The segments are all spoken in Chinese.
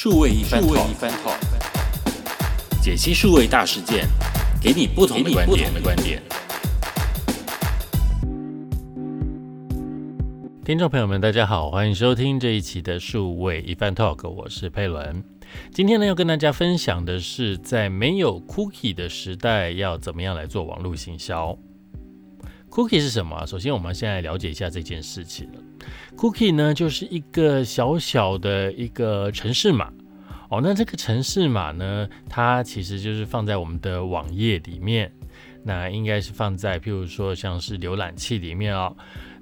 数位一番 talk，解析数位大事件，给你不同的观点。听众朋友们，大家好，欢迎收听这一期的数位一番 talk，我是佩伦。今天呢，要跟大家分享的是，在没有 cookie 的时代，要怎么样来做网络行销。Cookie 是什么？首先，我们先来了解一下这件事情。Cookie 呢，就是一个小小的一个城市码哦。那这个城市码呢，它其实就是放在我们的网页里面。那应该是放在，譬如说像是浏览器里面哦。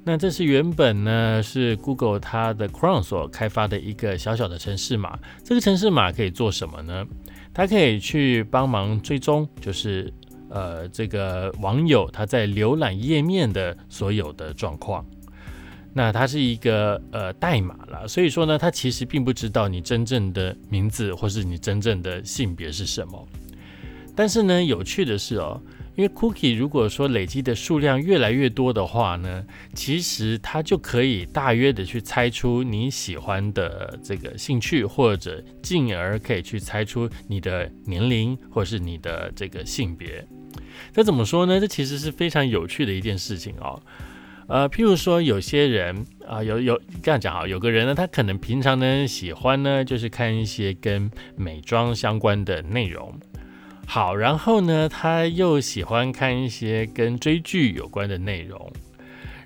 那这是原本呢是 Google 它的 Chrome 所开发的一个小小的城市码。这个城市码可以做什么呢？它可以去帮忙追踪，就是。呃，这个网友他在浏览页面的所有的状况，那它是一个呃代码了，所以说呢，他其实并不知道你真正的名字或是你真正的性别是什么。但是呢，有趣的是哦。因为 cookie 如果说累积的数量越来越多的话呢，其实它就可以大约的去猜出你喜欢的这个兴趣，或者进而可以去猜出你的年龄或是你的这个性别。这怎么说呢？这其实是非常有趣的一件事情哦。呃，譬如说有些人啊，有有这样讲啊，有个人呢，他可能平常呢喜欢呢就是看一些跟美妆相关的内容。好，然后呢，他又喜欢看一些跟追剧有关的内容，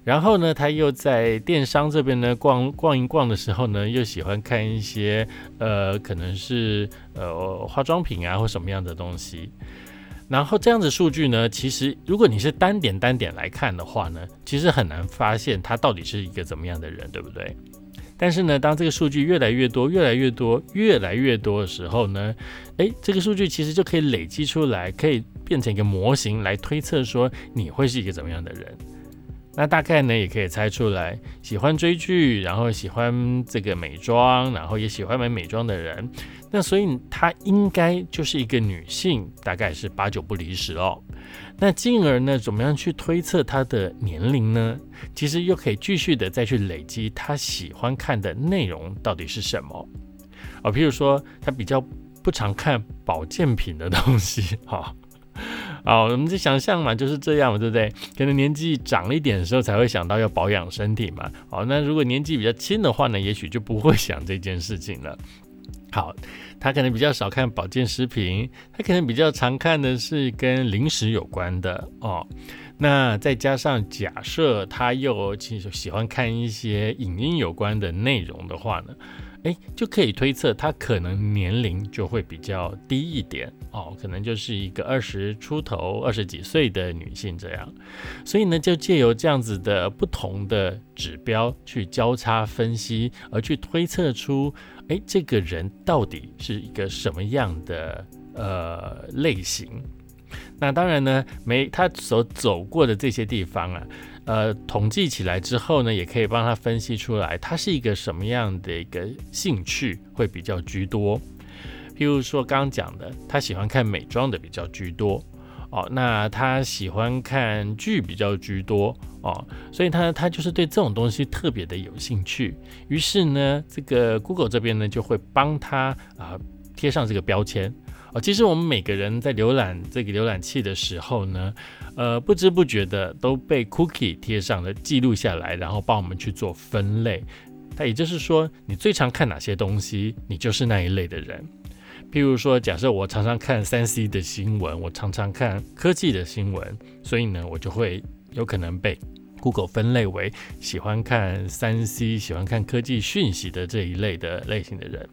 然后呢，他又在电商这边呢逛逛一逛的时候呢，又喜欢看一些呃，可能是呃化妆品啊或什么样的东西。然后这样子数据呢，其实如果你是单点单点来看的话呢，其实很难发现他到底是一个怎么样的人，对不对？但是呢，当这个数据越来越多、越来越多、越来越多的时候呢，诶，这个数据其实就可以累积出来，可以变成一个模型来推测说你会是一个怎么样的人。那大概呢，也可以猜出来，喜欢追剧，然后喜欢这个美妆，然后也喜欢买美妆的人。那所以她应该就是一个女性，大概是八九不离十哦。那进而呢，怎么样去推测他的年龄呢？其实又可以继续的再去累积他喜欢看的内容到底是什么啊？譬如说，他比较不常看保健品的东西，哈，好，我们就想象嘛，就是这样嘛，对不对？可能年纪长了一点的时候才会想到要保养身体嘛。好，那如果年纪比较轻的话呢，也许就不会想这件事情了。好，他可能比较少看保健食品，他可能比较常看的是跟零食有关的哦。那再加上假设他又其实喜欢看一些影音有关的内容的话呢？哎，就可以推测她可能年龄就会比较低一点哦，可能就是一个二十出头、二十几岁的女性这样。所以呢，就借由这样子的不同的指标去交叉分析，而去推测出，哎，这个人到底是一个什么样的呃类型。那当然呢，没他所走过的这些地方啊。呃，统计起来之后呢，也可以帮他分析出来，他是一个什么样的一个兴趣会比较居多。譬如说刚讲的，他喜欢看美妆的比较居多哦，那他喜欢看剧比较居多哦，所以他他就是对这种东西特别的有兴趣。于是呢，这个 Google 这边呢就会帮他啊贴上这个标签。哦，其实我们每个人在浏览这个浏览器的时候呢，呃，不知不觉的都被 cookie 贴上了记录下来，然后帮我们去做分类。那也就是说，你最常看哪些东西，你就是那一类的人。譬如说，假设我常常看三 C 的新闻，我常常看科技的新闻，所以呢，我就会有可能被 Google 分类为喜欢看三 C、喜欢看科技讯息的这一类的类型的人。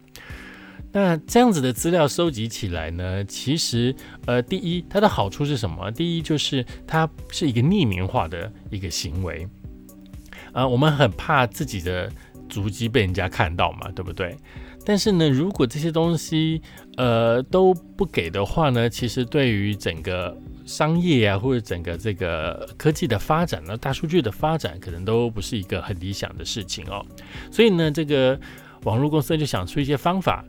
那这样子的资料收集起来呢，其实，呃，第一，它的好处是什么？第一就是它是一个匿名化的一个行为，啊，我们很怕自己的足迹被人家看到嘛，对不对？但是呢，如果这些东西，呃，都不给的话呢，其实对于整个商业啊，或者整个这个科技的发展呢，大数据的发展，可能都不是一个很理想的事情哦。所以呢，这个网络公司就想出一些方法。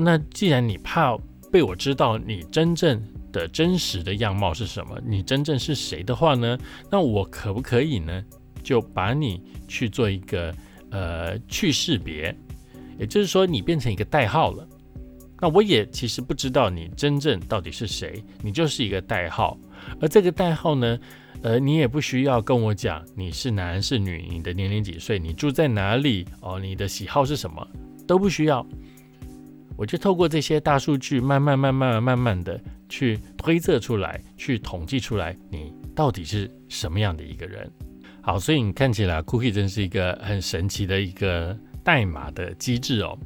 那既然你怕被我知道你真正的真实的样貌是什么，你真正是谁的话呢？那我可不可以呢，就把你去做一个呃去识别，也就是说你变成一个代号了那我也其实不知道你真正到底是谁，你就是一个代号。而这个代号呢，呃，你也不需要跟我讲你是男是女，你的年龄几岁，你住在哪里，哦，你的喜好是什么，都不需要。我就透过这些大数据，慢慢、慢慢、慢慢的去推测出来，去统计出来，你到底是什么样的一个人。好，所以你看起来，Cookie 真是一个很神奇的一个代码的机制哦。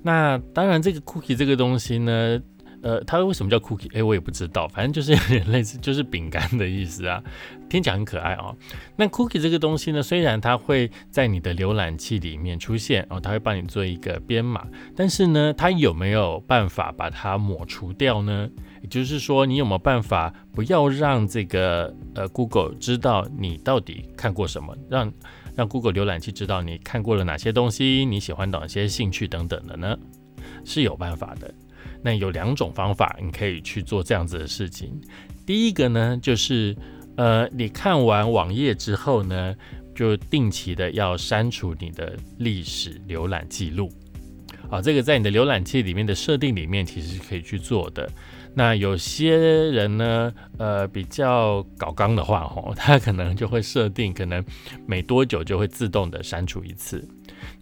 那当然，这个 cookie 这个东西呢，呃，它为什么叫 cookie？哎，我也不知道，反正就是有点类似，就是饼干的意思啊，听起来很可爱哦。那 cookie 这个东西呢，虽然它会在你的浏览器里面出现，然后它会帮你做一个编码，但是呢，它有没有办法把它抹除掉呢？也就是说，你有没有办法不要让这个呃 Google 知道你到底看过什么，让让 Google 浏览器知道你看过了哪些东西，你喜欢哪些兴趣等等的呢？是有办法的。那有两种方法，你可以去做这样子的事情。第一个呢，就是呃，你看完网页之后呢，就定期的要删除你的历史浏览记录。啊，这个在你的浏览器里面的设定里面，其实是可以去做的。那有些人呢，呃，比较搞刚的话，吼，他可能就会设定，可能每多久就会自动的删除一次。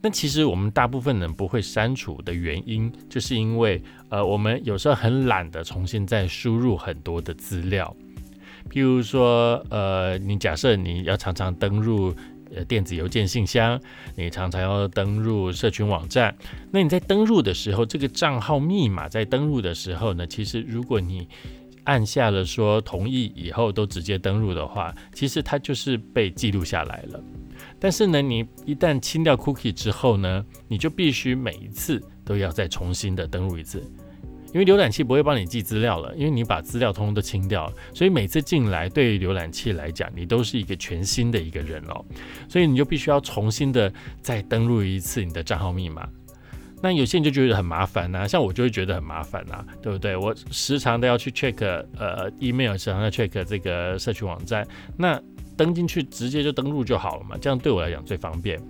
那其实我们大部分人不会删除的原因，就是因为，呃，我们有时候很懒得重新再输入很多的资料。譬如说，呃，你假设你要常常登入。呃，电子邮件信箱，你常常要登入社群网站。那你在登入的时候，这个账号密码在登入的时候呢，其实如果你按下了说同意以后都直接登入的话，其实它就是被记录下来了。但是呢，你一旦清掉 cookie 之后呢，你就必须每一次都要再重新的登录一次。因为浏览器不会帮你记资料了，因为你把资料通通都清掉了，所以每次进来对于浏览器来讲，你都是一个全新的一个人哦，所以你就必须要重新的再登录一次你的账号密码。那有些人就觉得很麻烦呐，像我就会觉得很麻烦呐，对不对？我时常都要去 check 呃 email，时常要 check 这个社区网站，那登进去直接就登录就好了嘛，这样对我来讲最方便。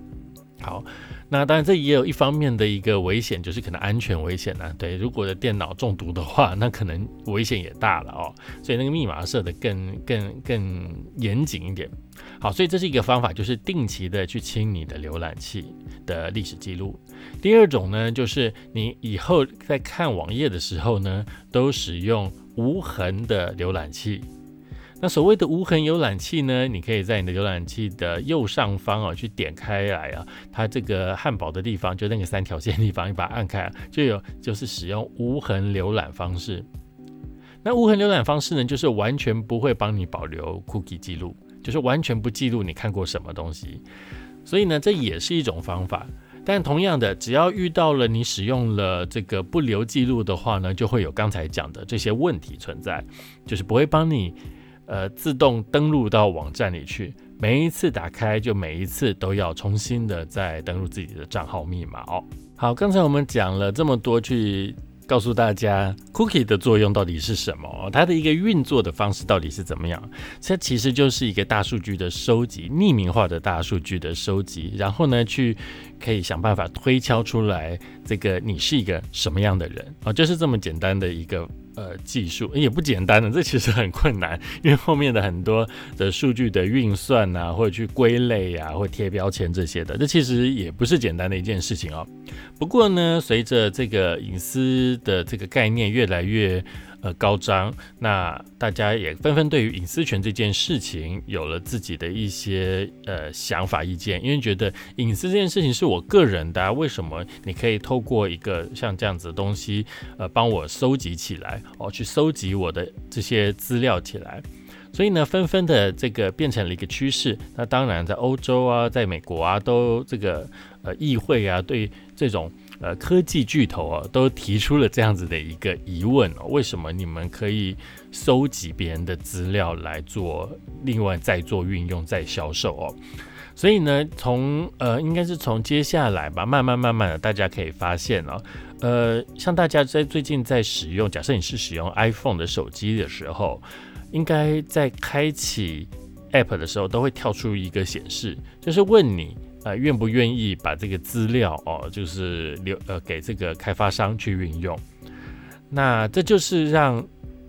好。那当然，这也有一方面的一个危险，就是可能安全危险呢。对，如果的电脑中毒的话，那可能危险也大了哦。所以那个密码设的更更更严谨一点。好，所以这是一个方法，就是定期的去清你的浏览器的历史记录。第二种呢，就是你以后在看网页的时候呢，都使用无痕的浏览器。那所谓的无痕浏览器呢？你可以在你的浏览器的右上方啊，去点开来啊，它这个汉堡的地方，就那个三条线地方，你把它按开，就有就是使用无痕浏览方式。那无痕浏览方式呢，就是完全不会帮你保留 cookie 记录，就是完全不记录你看过什么东西。所以呢，这也是一种方法。但同样的，只要遇到了你使用了这个不留记录的话呢，就会有刚才讲的这些问题存在，就是不会帮你。呃，自动登录到网站里去，每一次打开就每一次都要重新的再登录自己的账号密码哦。好，刚才我们讲了这么多，去告诉大家 cookie 的作用到底是什么，它的一个运作的方式到底是怎么样？这其实就是一个大数据的收集，匿名化的大数据的收集，然后呢，去可以想办法推敲出来这个你是一个什么样的人啊，就是这么简单的一个。呃，技术也不简单的，这其实很困难，因为后面的很多的数据的运算啊，或者去归类啊，或贴标签这些的，这其实也不是简单的一件事情哦。不过呢，随着这个隐私的这个概念越来越。呃，高涨，那大家也纷纷对于隐私权这件事情有了自己的一些呃想法意见，因为觉得隐私这件事情是我个人的，为什么你可以透过一个像这样子的东西，呃，帮我收集起来，哦，去收集我的这些资料起来，所以呢，纷纷的这个变成了一个趋势。那当然，在欧洲啊，在美国啊，都这个呃议会啊，对这种。呃，科技巨头啊，都提出了这样子的一个疑问哦：为什么你们可以收集别人的资料来做，另外再做运用、再销售哦？所以呢，从呃，应该是从接下来吧，慢慢慢慢的，大家可以发现哦，呃，像大家在最近在使用，假设你是使用 iPhone 的手机的时候，应该在开启 App 的时候，都会跳出一个显示，就是问你。呃，愿不愿意把这个资料哦，就是留呃给这个开发商去运用？那这就是让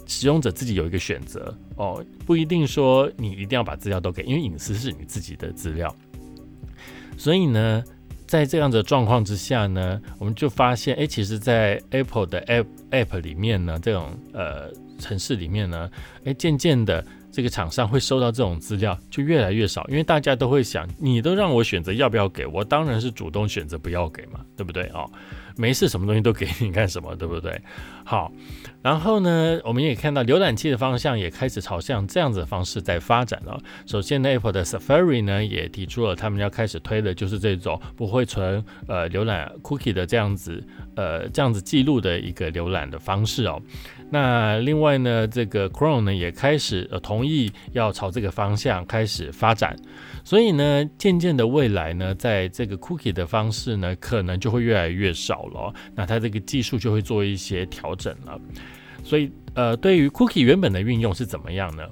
使用者自己有一个选择哦，不一定说你一定要把资料都给，因为隐私是你自己的资料。所以呢，在这样的状况之下呢，我们就发现，哎，其实，在 Apple 的 App App 里面呢，这种呃城市里面呢，哎，渐渐的。这个厂商会收到这种资料就越来越少，因为大家都会想，你都让我选择要不要给我，当然是主动选择不要给嘛，对不对哦？没事，什么东西都给你干什么，对不对？好，然后呢，我们也看到浏览器的方向也开始朝向这样子的方式在发展了。首先呢，Apple 的 Safari 呢也提出了他们要开始推的就是这种不会存呃浏览 cookie 的这样子呃这样子记录的一个浏览的方式哦。那另外呢，这个 Chrome 呢也开始呃同意要朝这个方向开始发展，所以呢，渐渐的未来呢，在这个 Cookie 的方式呢，可能就会越来越少了。那它这个技术就会做一些调整了。所以呃，对于 Cookie 原本的运用是怎么样呢？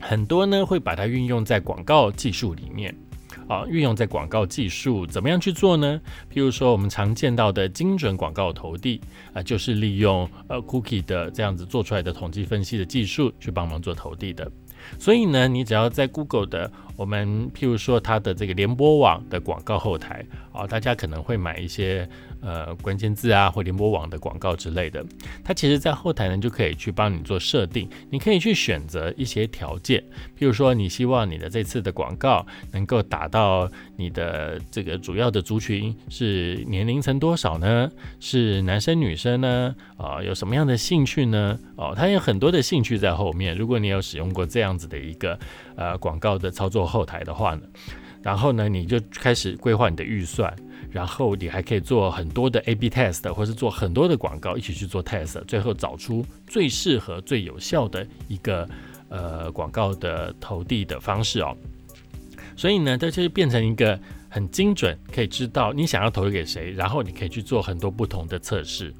很多呢会把它运用在广告技术里面。啊，运用在广告技术怎么样去做呢？譬如说，我们常见到的精准广告投递啊，就是利用呃 cookie 的这样子做出来的统计分析的技术去帮忙做投递的。所以呢，你只要在 Google 的我们譬如说它的这个联播网的广告后台啊，大家可能会买一些。呃，关键字啊，或联播网的广告之类的，它其实，在后台呢，就可以去帮你做设定。你可以去选择一些条件，譬如说，你希望你的这次的广告能够打到你的这个主要的族群是年龄层多少呢？是男生女生呢？啊，有什么样的兴趣呢？哦，它有很多的兴趣在后面。如果你有使用过这样子的一个呃广告的操作后台的话呢，然后呢，你就开始规划你的预算。然后你还可以做很多的 A/B test，或是做很多的广告，一起去做 test，最后找出最适合、最有效的一个呃广告的投递的方式哦。所以呢，这就是变成一个很精准，可以知道你想要投给谁，然后你可以去做很多不同的测试。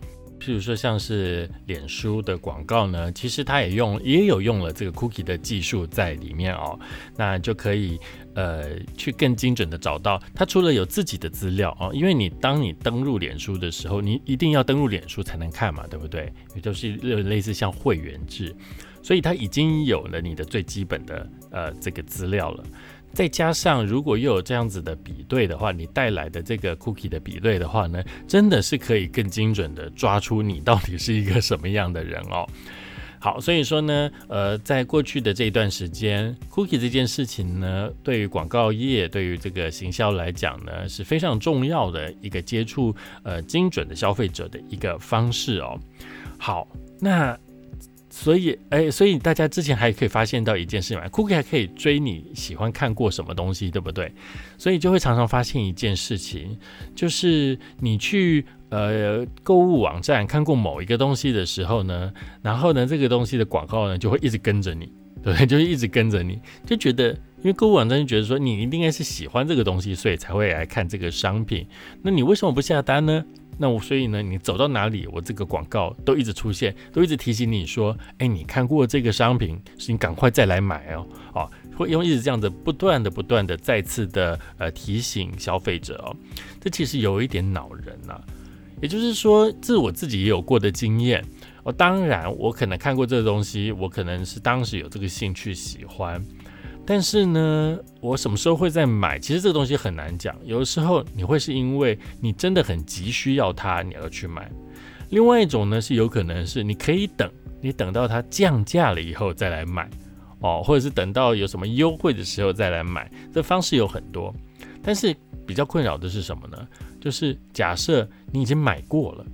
譬如说，像是脸书的广告呢，其实它也用也有用了这个 cookie 的技术在里面哦，那就可以呃去更精准的找到它。除了有自己的资料哦，因为你当你登录脸书的时候，你一定要登录脸书才能看嘛，对不对？也就是类似像会员制，所以它已经有了你的最基本的呃这个资料了。再加上，如果又有这样子的比对的话，你带来的这个 cookie 的比对的话呢，真的是可以更精准的抓出你到底是一个什么样的人哦。好，所以说呢，呃，在过去的这一段时间，cookie 这件事情呢，对于广告业、对于这个行销来讲呢，是非常重要的一个接触呃精准的消费者的一个方式哦。好，那。所以，哎，所以大家之前还可以发现到一件事情嘛，Cookie 还可以追你喜欢看过什么东西，对不对？所以就会常常发现一件事情，就是你去呃购物网站看过某一个东西的时候呢，然后呢，这个东西的广告呢就会一直跟着你，对就是？一直跟着你，就觉得因为购物网站就觉得说你一定应该是喜欢这个东西，所以才会来看这个商品。那你为什么不下单呢？那我所以呢，你走到哪里，我这个广告都一直出现，都一直提醒你说，哎，你看过这个商品，是你赶快再来买哦，哦，会用一直这样子不断的、不断的再次的呃提醒消费者哦，这其实有一点恼人呐。也就是说，这我自己也有过的经验哦。当然，我可能看过这个东西，我可能是当时有这个兴趣喜欢。但是呢，我什么时候会再买？其实这个东西很难讲。有的时候你会是因为你真的很急需要它，你要去买。另外一种呢，是有可能是你可以等，你等到它降价了以后再来买哦，或者是等到有什么优惠的时候再来买。这方式有很多，但是比较困扰的是什么呢？就是假设你已经买过了。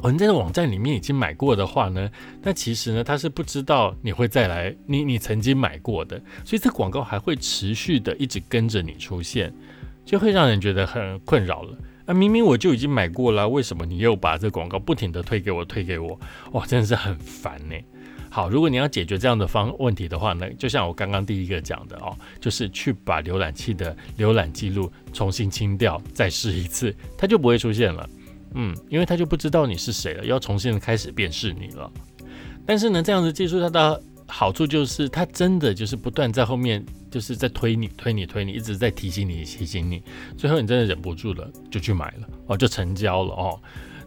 哦，你在网站里面已经买过的话呢，那其实呢，他是不知道你会再来，你你曾经买过的，所以这广告还会持续的一直跟着你出现，就会让人觉得很困扰了。啊，明明我就已经买过了，为什么你又把这广告不停的推给我，推给我？哇，真的是很烦呢。好，如果你要解决这样的方问题的话呢，就像我刚刚第一个讲的哦，就是去把浏览器的浏览记录重新清掉，再试一次，它就不会出现了。嗯，因为他就不知道你是谁了，要重新开始辨识你了。但是呢，这样的技术它的好处就是，它真的就是不断在后面就是在推你、推你、推你，一直在提醒你、提醒你，最后你真的忍不住了，就去买了哦，就成交了哦。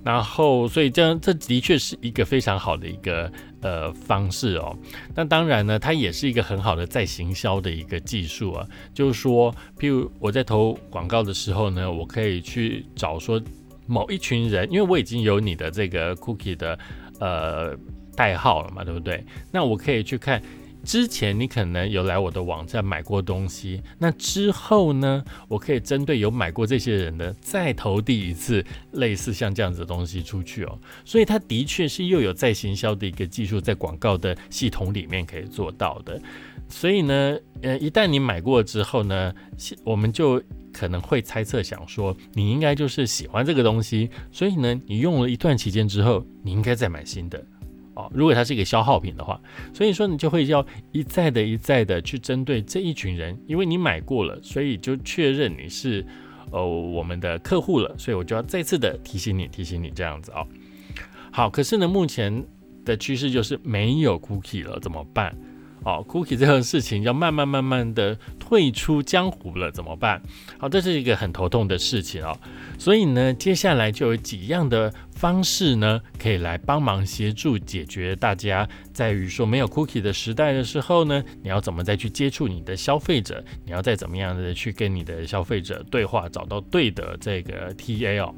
然后，所以这样这的确是一个非常好的一个呃方式哦。那当然呢，它也是一个很好的再行销的一个技术啊。就是说，譬如我在投广告的时候呢，我可以去找说某一群人，因为我已经有你的这个 cookie 的呃代号了嘛，对不对？那我可以去看。之前你可能有来我的网站买过东西，那之后呢，我可以针对有买过这些人的再投递一次类似像这样子的东西出去哦，所以它的确是又有再行销的一个技术在广告的系统里面可以做到的，所以呢，呃，一旦你买过之后呢，我们就可能会猜测想说，你应该就是喜欢这个东西，所以呢，你用了一段期间之后，你应该再买新的哦。如果它是一个消耗品的话，所以说你就会要一再的、一再的去针对这一群人，因为你买过了，所以就确认你是呃我们的客户了，所以我就要再次的提醒你、提醒你这样子啊。好，可是呢，目前的趋势就是没有 cookie 了，怎么办？哦，cookie 这种事情要慢慢慢慢的退出江湖了，怎么办？好，这是一个很头痛的事情哦。所以呢，接下来就有几样的方式呢，可以来帮忙协助解决大家在于说没有 cookie 的时代的时候呢，你要怎么再去接触你的消费者？你要再怎么样的去跟你的消费者对话，找到对的这个 TA 哦。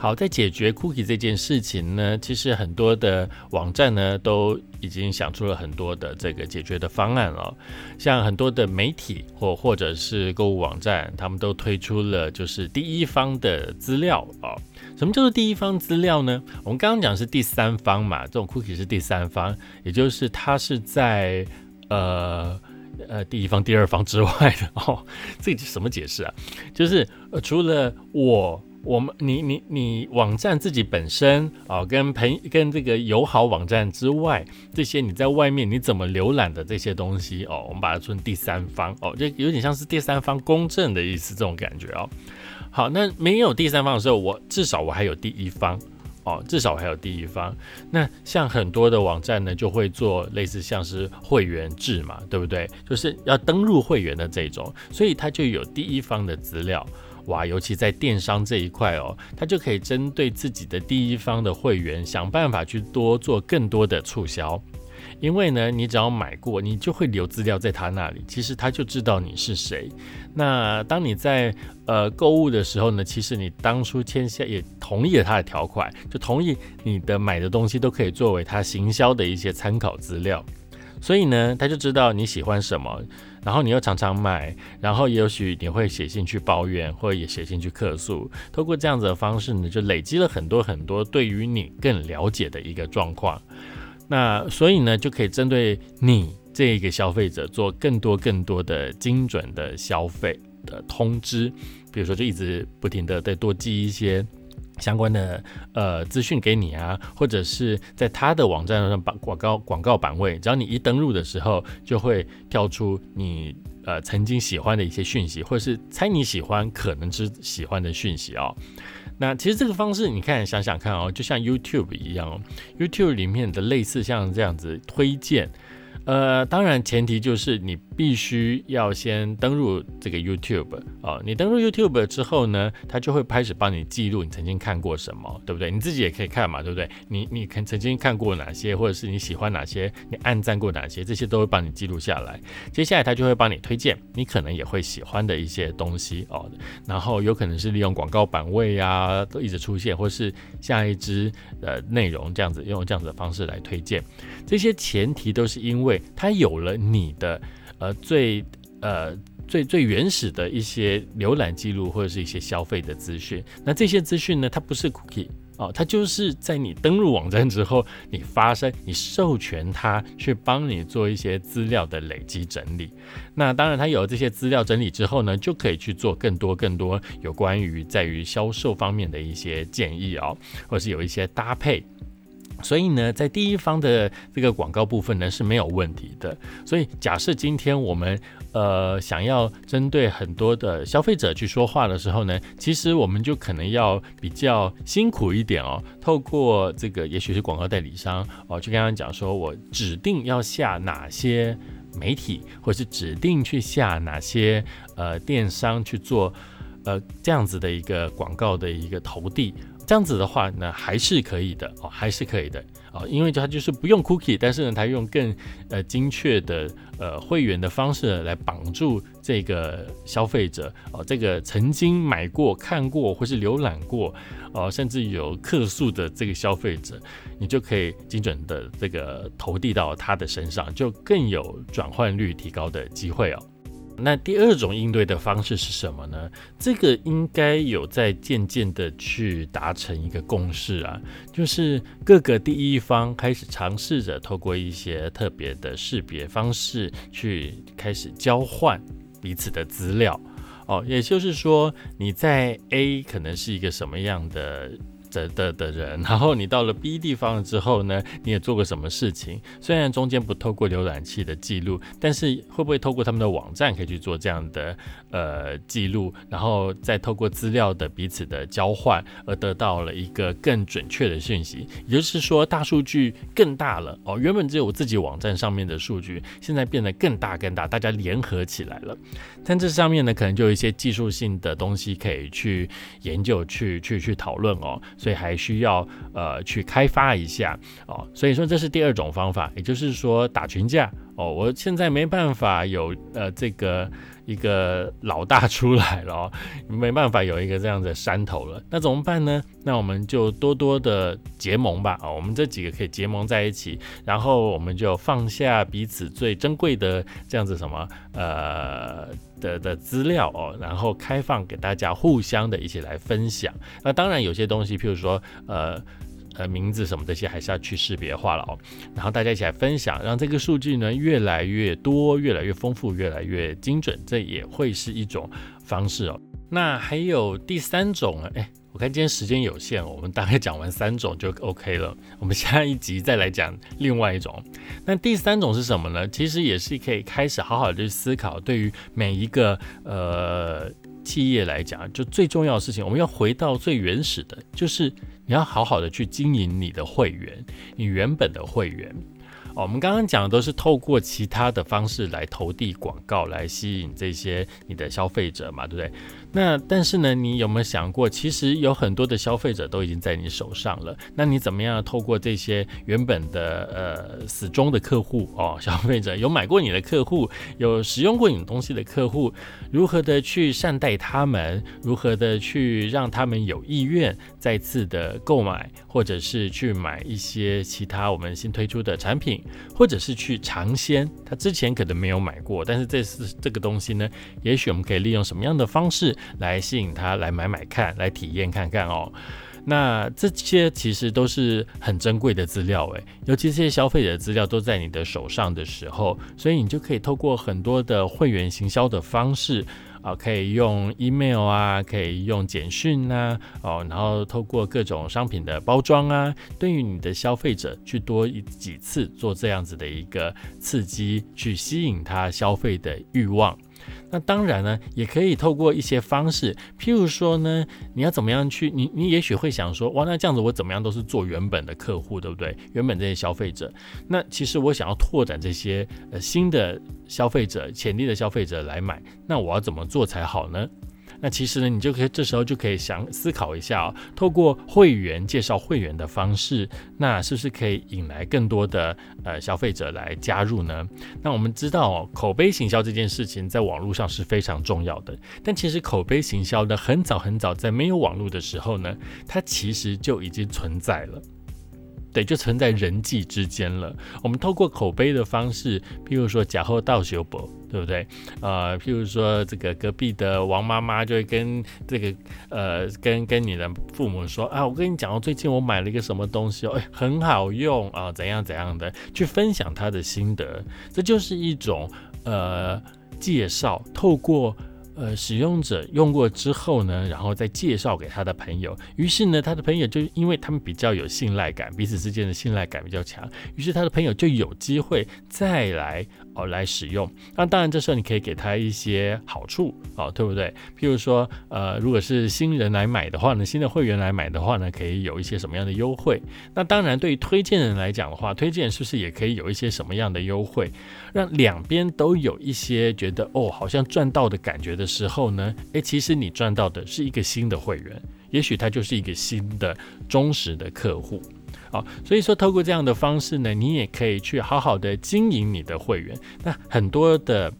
好，在解决 cookie 这件事情呢，其实很多的网站呢都已经想出了很多的这个解决的方案了。像很多的媒体或或者是购物网站，他们都推出了就是第一方的资料啊。什么叫做第一方资料呢？我们刚刚讲是第三方嘛，这种 cookie 是第三方，也就是它是在呃呃第一方、第二方之外的哦。这什么解释啊？就是呃除了我。我们你你你网站自己本身啊，跟朋跟这个友好网站之外，这些你在外面你怎么浏览的这些东西哦，我们把它称第三方哦，就有点像是第三方公证的意思这种感觉哦。好，那没有第三方的时候，我至少我还有第一方哦，至少还有第一方。那像很多的网站呢，就会做类似像是会员制嘛，对不对？就是要登录会员的这种，所以它就有第一方的资料。哇，尤其在电商这一块哦，他就可以针对自己的第一方的会员，想办法去多做更多的促销。因为呢，你只要买过，你就会留资料在他那里，其实他就知道你是谁。那当你在呃购物的时候呢，其实你当初签下也同意了他的条款，就同意你的买的东西都可以作为他行销的一些参考资料。所以呢，他就知道你喜欢什么。然后你又常常买，然后也许你会写信去抱怨，或者也写信去客诉。透过这样子的方式呢，就累积了很多很多对于你更了解的一个状况。那所以呢，就可以针对你这一个消费者做更多更多的精准的消费的通知。比如说，就一直不停的再多寄一些。相关的呃资讯给你啊，或者是在他的网站上把广告广告版位，只要你一登录的时候，就会跳出你呃曾经喜欢的一些讯息，或者是猜你喜欢可能是喜欢的讯息哦。那其实这个方式，你看想想看哦，就像 YouTube 一样哦，YouTube 里面的类似像这样子推荐。呃，当然前提就是你必须要先登录这个 YouTube 哦。你登录 YouTube 之后呢，它就会开始帮你记录你曾经看过什么，对不对？你自己也可以看嘛，对不对？你你看曾经看过哪些，或者是你喜欢哪些，你按赞过哪些，这些都会帮你记录下来。接下来它就会帮你推荐你可能也会喜欢的一些东西哦。然后有可能是利用广告版位啊，都一直出现，或是下一支呃内容这样子，用这样子的方式来推荐。这些前提都是因为。它有了你的呃最呃最最原始的一些浏览记录或者是一些消费的资讯，那这些资讯呢，它不是 cookie 哦，它就是在你登录网站之后，你发生你授权它去帮你做一些资料的累积整理。那当然，它有了这些资料整理之后呢，就可以去做更多更多有关于在于销售方面的一些建议哦，或是有一些搭配。所以呢，在第一方的这个广告部分呢是没有问题的。所以假设今天我们呃想要针对很多的消费者去说话的时候呢，其实我们就可能要比较辛苦一点哦。透过这个，也许是广告代理商哦，去跟他讲说我指定要下哪些媒体，或是指定去下哪些呃电商去做。呃这样子的一个广告的一个投递。这样子的话呢，还是可以的哦，还是可以的哦，因为它就是不用 cookie，但是呢，它用更呃精确的呃会员的方式来绑住这个消费者哦，这个曾经买过、看过或是浏览过哦，甚至有客诉的这个消费者，你就可以精准的这个投递到他的身上，就更有转换率提高的机会哦。那第二种应对的方式是什么呢？这个应该有在渐渐的去达成一个共识啊，就是各个第一方开始尝试着透过一些特别的识别方式去开始交换彼此的资料哦，也就是说你在 A 可能是一个什么样的。的的的人，然后你到了 B 地方之后呢，你也做过什么事情？虽然中间不透过浏览器的记录，但是会不会透过他们的网站可以去做这样的呃记录，然后再透过资料的彼此的交换，而得到了一个更准确的讯息？也就是说，大数据更大了哦，原本只有我自己网站上面的数据，现在变得更大更大，大家联合起来了。但这上面呢，可能就有一些技术性的东西可以去研究、去去去讨论哦。所以还需要呃去开发一下哦，所以说这是第二种方法，也就是说打群架哦。我现在没办法有呃这个一个老大出来了，没办法有一个这样的山头了，那怎么办呢？那我们就多多的结盟吧啊，我们这几个可以结盟在一起，然后我们就放下彼此最珍贵的这样子什么呃。的的资料哦，然后开放给大家互相的一起来分享。那当然有些东西，譬如说呃呃名字什么这些，还是要去识别化了哦。然后大家一起来分享，让这个数据呢越来越多、越来越丰富、越来越精准，这也会是一种方式哦。那还有第三种哎。我看今天时间有限，我们大概讲完三种就 OK 了。我们下一集再来讲另外一种。那第三种是什么呢？其实也是可以开始好好的去思考，对于每一个呃企业来讲，就最重要的事情，我们要回到最原始的，就是你要好好的去经营你的会员，你原本的会员。我们刚刚讲的都是透过其他的方式来投递广告，来吸引这些你的消费者嘛，对不对？那但是呢，你有没有想过，其实有很多的消费者都已经在你手上了。那你怎么样透过这些原本的呃死忠的客户哦，消费者有买过你的客户，有使用过你东西的客户，如何的去善待他们，如何的去让他们有意愿再次的购买，或者是去买一些其他我们新推出的产品，或者是去尝鲜，他之前可能没有买过，但是这次这个东西呢，也许我们可以利用什么样的方式？来吸引他来买买看，来体验看看哦。那这些其实都是很珍贵的资料诶，尤其这些消费者资料都在你的手上的时候，所以你就可以透过很多的会员行销的方式啊，可以用 email 啊，可以用简讯呐，哦，然后透过各种商品的包装啊，对于你的消费者去多几次做这样子的一个刺激，去吸引他消费的欲望。那当然呢，也可以透过一些方式，譬如说呢，你要怎么样去？你你也许会想说，哇，那这样子我怎么样都是做原本的客户，对不对？原本这些消费者，那其实我想要拓展这些呃新的消费者、潜力的消费者来买，那我要怎么做才好呢？那其实呢，你就可以这时候就可以想思考一下哦，透过会员介绍会员的方式，那是不是可以引来更多的呃消费者来加入呢？那我们知道，口碑行销这件事情在网络上是非常重要的，但其实口碑行销的很早很早在没有网络的时候呢，它其实就已经存在了。对，就存在人际之间了。我们透过口碑的方式，譬如说假后道修博，对不对？呃，譬如说这个隔壁的王妈妈就会跟这个呃，跟跟你的父母说啊，我跟你讲哦，最近我买了一个什么东西哦，哎，很好用啊，怎样怎样的，去分享他的心得，这就是一种呃介绍，透过。呃，使用者用过之后呢，然后再介绍给他的朋友，于是呢，他的朋友就因为他们比较有信赖感，彼此之间的信赖感比较强，于是他的朋友就有机会再来哦来使用。那当然，这时候你可以给他一些好处哦，对不对？譬如说，呃，如果是新人来买的话呢，新的会员来买的话呢，可以有一些什么样的优惠？那当然，对于推荐人来讲的话，推荐是不是也可以有一些什么样的优惠，让两边都有一些觉得哦，好像赚到的感觉的？时候呢，诶，其实你赚到的是一个新的会员，也许他就是一个新的忠实的客户。好，所以说透过这样的方式呢，你也可以去好好的经营你的会员。那很多的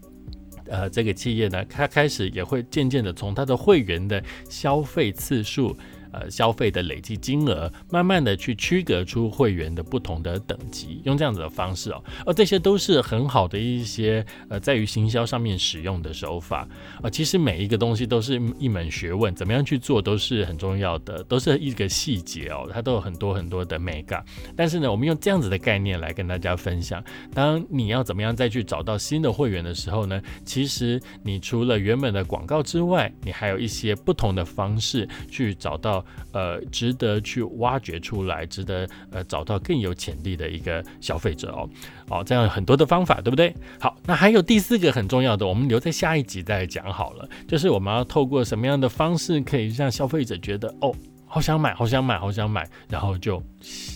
呃这个企业呢，它开始也会渐渐的从它的会员的消费次数。呃，消费的累计金额，慢慢的去区隔出会员的不同的等级，用这样子的方式哦，而这些都是很好的一些呃，在于行销上面使用的手法啊。其实每一个东西都是一门学问，怎么样去做都是很重要的，都是一个细节哦，它都有很多很多的美感。但是呢，我们用这样子的概念来跟大家分享，当你要怎么样再去找到新的会员的时候呢，其实你除了原本的广告之外，你还有一些不同的方式去找到。呃，值得去挖掘出来，值得呃找到更有潜力的一个消费者哦，哦，这样很多的方法，对不对？好，那还有第四个很重要的，我们留在下一集再讲好了，就是我们要透过什么样的方式可以让消费者觉得哦，好想买，好想买，好想买，然后就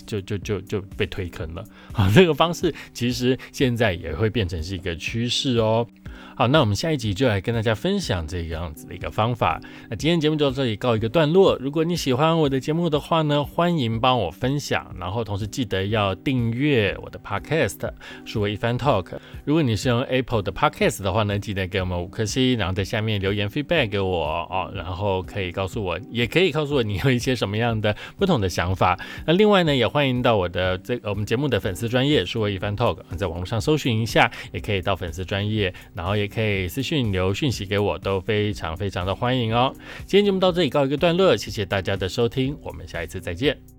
就就就就被推坑了啊！这个方式其实现在也会变成是一个趋势哦。好，那我们下一集就来跟大家分享这个样子的一个方法。那今天节目就到这里告一个段落。如果你喜欢我的节目的话呢，欢迎帮我分享，然后同时记得要订阅我的 Podcast，数位一番 Talk。如果你是用 Apple 的 Podcast 的话呢，记得给我们五颗星，然后在下面留言 feedback 给我哦，然后可以告诉我，也可以告诉我你有一些什么样的不同的想法。那另外呢，也欢迎到我的这我们节目的粉丝专业数位一番 Talk，在网络上搜寻一下，也可以到粉丝专业，然后也。也可以私信留讯息给我，都非常非常的欢迎哦。今天节目到这里告一个段落，谢谢大家的收听，我们下一次再见。